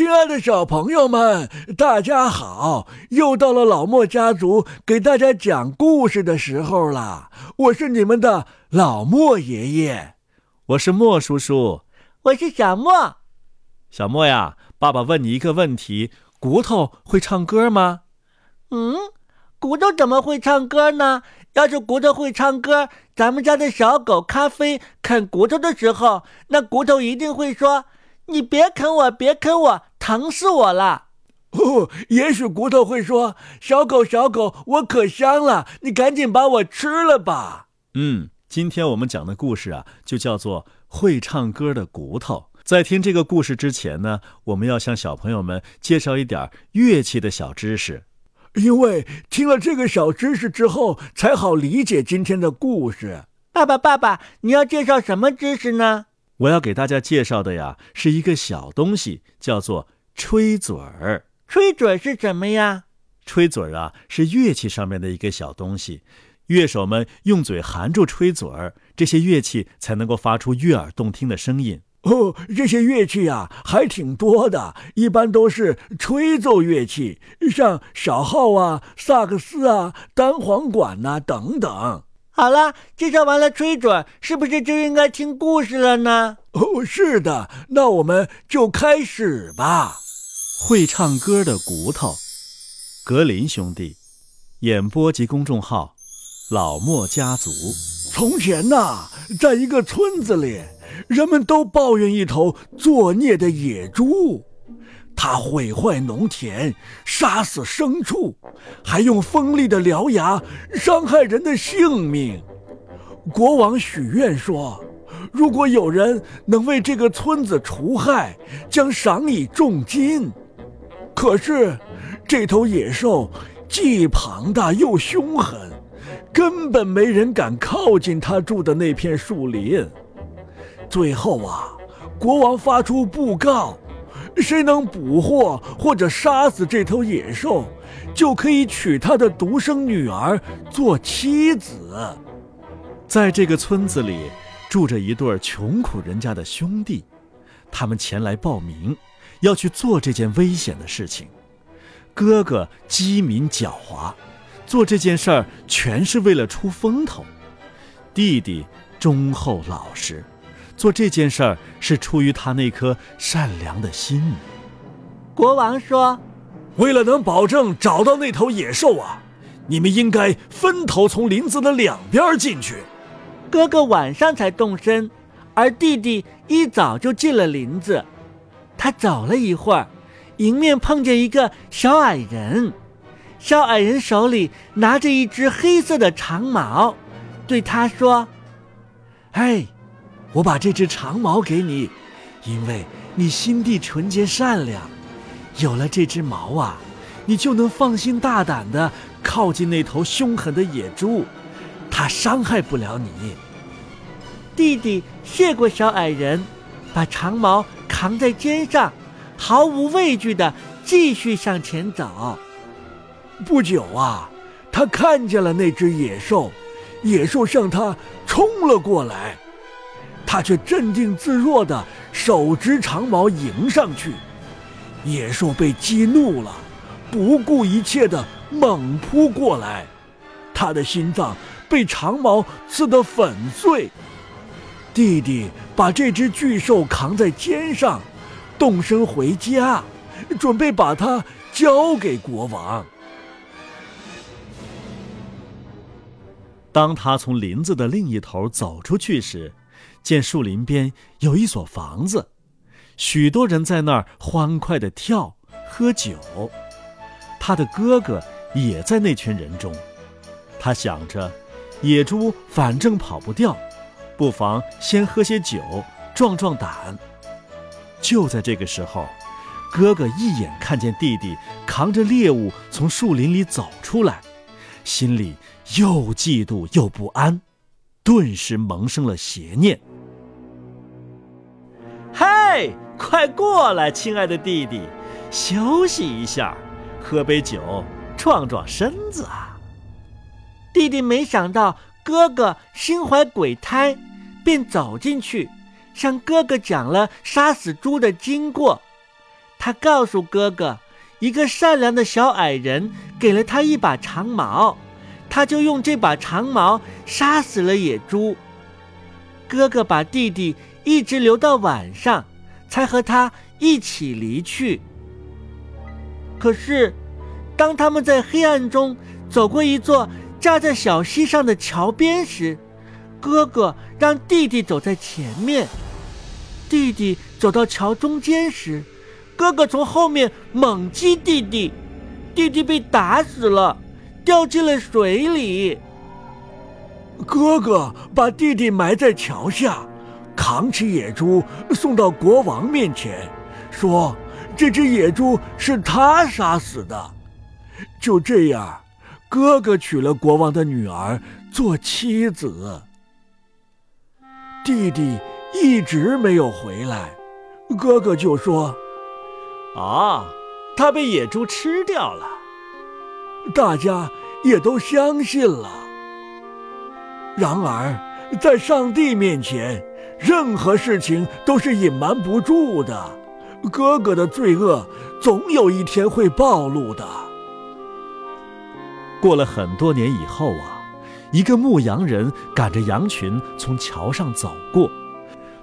亲爱的小朋友们，大家好！又到了老莫家族给大家讲故事的时候了。我是你们的老莫爷爷，我是莫叔叔，我是小莫。小莫呀，爸爸问你一个问题：骨头会唱歌吗？嗯，骨头怎么会唱歌呢？要是骨头会唱歌，咱们家的小狗咖啡啃骨头的时候，那骨头一定会说。你别啃我，别啃我，疼死我了！哦，也许骨头会说：“小狗，小狗，我可香了，你赶紧把我吃了吧。”嗯，今天我们讲的故事啊，就叫做《会唱歌的骨头》。在听这个故事之前呢，我们要向小朋友们介绍一点乐器的小知识，因为听了这个小知识之后，才好理解今天的故事。爸爸，爸爸，你要介绍什么知识呢？我要给大家介绍的呀，是一个小东西，叫做吹嘴儿。吹嘴是什么呀？吹嘴儿啊，是乐器上面的一个小东西，乐手们用嘴含住吹嘴儿，这些乐器才能够发出悦耳动听的声音。哦，这些乐器啊，还挺多的，一般都是吹奏乐器，像小号啊、萨克斯啊、单簧管呐等等。好了，介绍完了吹嘴，是不是就应该听故事了呢？哦，是的，那我们就开始吧。会唱歌的骨头，格林兄弟，演播及公众号，老莫家族。从前呐，在一个村子里，人们都抱怨一头作孽的野猪。他毁坏农田，杀死牲畜，还用锋利的獠牙伤害人的性命。国王许愿说：“如果有人能为这个村子除害，将赏以重金。”可是，这头野兽既庞大又凶狠，根本没人敢靠近他住的那片树林。最后啊，国王发出布告。谁能捕获或者杀死这头野兽，就可以娶他的独生女儿做妻子。在这个村子里，住着一对穷苦人家的兄弟，他们前来报名，要去做这件危险的事情。哥哥机敏狡猾，做这件事儿全是为了出风头；弟弟忠厚老实。做这件事儿是出于他那颗善良的心。国王说：“为了能保证找到那头野兽啊，你们应该分头从林子的两边进去。哥哥晚上才动身，而弟弟一早就进了林子。他走了一会儿，迎面碰见一个小矮人。小矮人手里拿着一只黑色的长矛，对他说：‘嘿。’”我把这只长矛给你，因为你心地纯洁善良。有了这只矛啊，你就能放心大胆地靠近那头凶狠的野猪，它伤害不了你。弟弟谢过小矮人，把长矛扛在肩上，毫无畏惧地继续向前走。不久啊，他看见了那只野兽，野兽向他冲了过来。他却镇定自若地手执长矛迎上去，野兽被激怒了，不顾一切地猛扑过来，他的心脏被长矛刺得粉碎。弟弟把这只巨兽扛在肩上，动身回家，准备把它交给国王。当他从林子的另一头走出去时，见树林边有一所房子，许多人在那儿欢快地跳、喝酒。他的哥哥也在那群人中。他想着，野猪反正跑不掉，不妨先喝些酒，壮壮胆。就在这个时候，哥哥一眼看见弟弟扛着猎物从树林里走出来，心里又嫉妒又不安，顿时萌生了邪念。嘿，快过来，亲爱的弟弟，休息一下，喝杯酒，壮壮身子啊！弟弟没想到哥哥心怀鬼胎，便走进去，向哥哥讲了杀死猪的经过。他告诉哥哥，一个善良的小矮人给了他一把长矛，他就用这把长矛杀死了野猪。哥哥把弟弟一直留到晚上，才和他一起离去。可是，当他们在黑暗中走过一座架在小溪上的桥边时，哥哥让弟弟走在前面。弟弟走到桥中间时，哥哥从后面猛击弟弟，弟弟被打死了，掉进了水里。哥哥把弟弟埋在桥下，扛起野猪送到国王面前，说。这只野猪是他杀死的，就这样，哥哥娶了国王的女儿做妻子。弟弟一直没有回来，哥哥就说：“啊，他被野猪吃掉了。”大家也都相信了。然而，在上帝面前，任何事情都是隐瞒不住的。哥哥的罪恶总有一天会暴露的。过了很多年以后啊，一个牧羊人赶着羊群从桥上走过，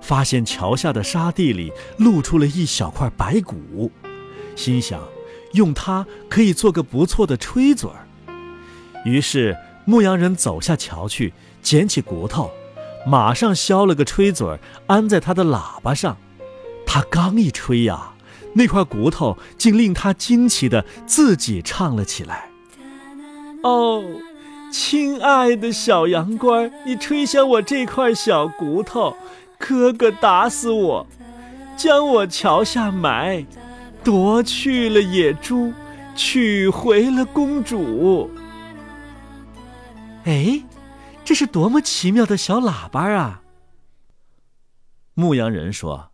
发现桥下的沙地里露出了一小块白骨，心想用它可以做个不错的吹嘴儿。于是牧羊人走下桥去，捡起骨头，马上削了个吹嘴儿，安在他的喇叭上。他刚一吹呀，那块骨头竟令他惊奇的自己唱了起来。哦，亲爱的小羊倌，你吹响我这块小骨头，哥哥打死我，将我桥下埋，夺去了野猪，取回了公主。哎，这是多么奇妙的小喇叭啊！牧羊人说。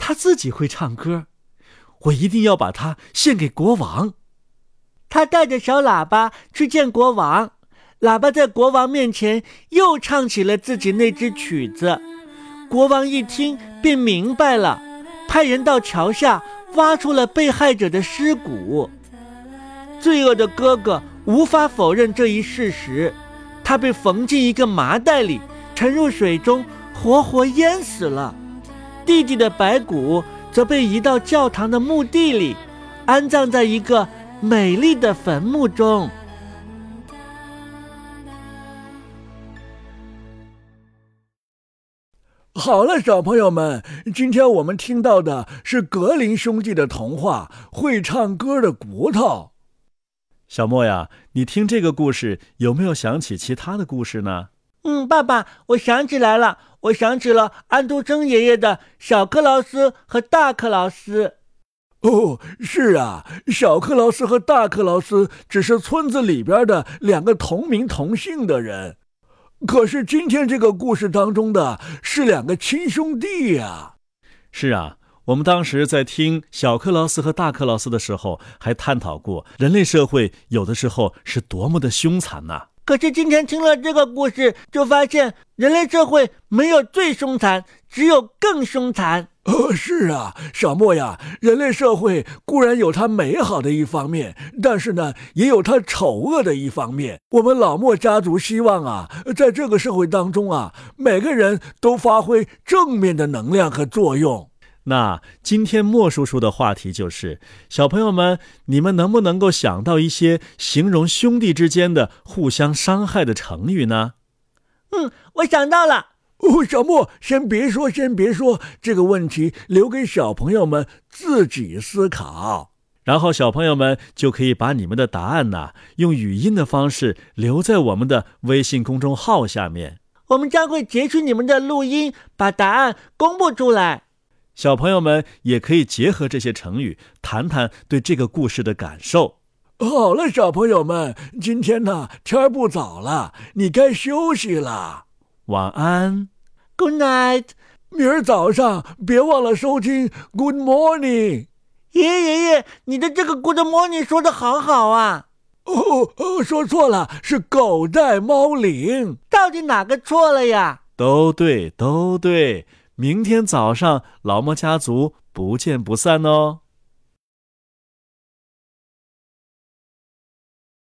他自己会唱歌，我一定要把它献给国王。他带着小喇叭去见国王，喇叭在国王面前又唱起了自己那支曲子。国王一听便明白了，派人到桥下挖出了被害者的尸骨。罪恶的哥哥无法否认这一事实，他被缝进一个麻袋里，沉入水中，活活淹死了。弟弟的白骨则被移到教堂的墓地里，安葬在一个美丽的坟墓中。好了，小朋友们，今天我们听到的是格林兄弟的童话《会唱歌的骨头》。小莫呀，你听这个故事有没有想起其他的故事呢？嗯，爸爸，我想起来了。我想起了安徒生爷爷的小克劳斯和大克劳斯。哦，是啊，小克劳斯和大克劳斯只是村子里边的两个同名同姓的人，可是今天这个故事当中的是两个亲兄弟呀。是啊，我们当时在听小克劳斯和大克劳斯的时候，还探讨过人类社会有的时候是多么的凶残呐。可是今天听了这个故事，就发现人类社会没有最凶残，只有更凶残。呃，是啊，小莫呀，人类社会固然有它美好的一方面，但是呢，也有它丑恶的一方面。我们老莫家族希望啊，在这个社会当中啊，每个人都发挥正面的能量和作用。那今天莫叔叔的话题就是，小朋友们，你们能不能够想到一些形容兄弟之间的互相伤害的成语呢？嗯，我想到了。哦，小莫，先别说，先别说，这个问题留给小朋友们自己思考。然后小朋友们就可以把你们的答案呐，用语音的方式留在我们的微信公众号下面。我们将会截取你们的录音，把答案公布出来。小朋友们也可以结合这些成语，谈谈对这个故事的感受。好了，小朋友们，今天呢天不早了，你该休息了。晚安，Good night。明儿早上别忘了收听 Good Morning。爷爷爷爷，你的这个 Good Morning 说的好好啊。哦哦，说错了，是狗带猫领。到底哪个错了呀？都对，都对。明天早上，老莫家族不见不散哦。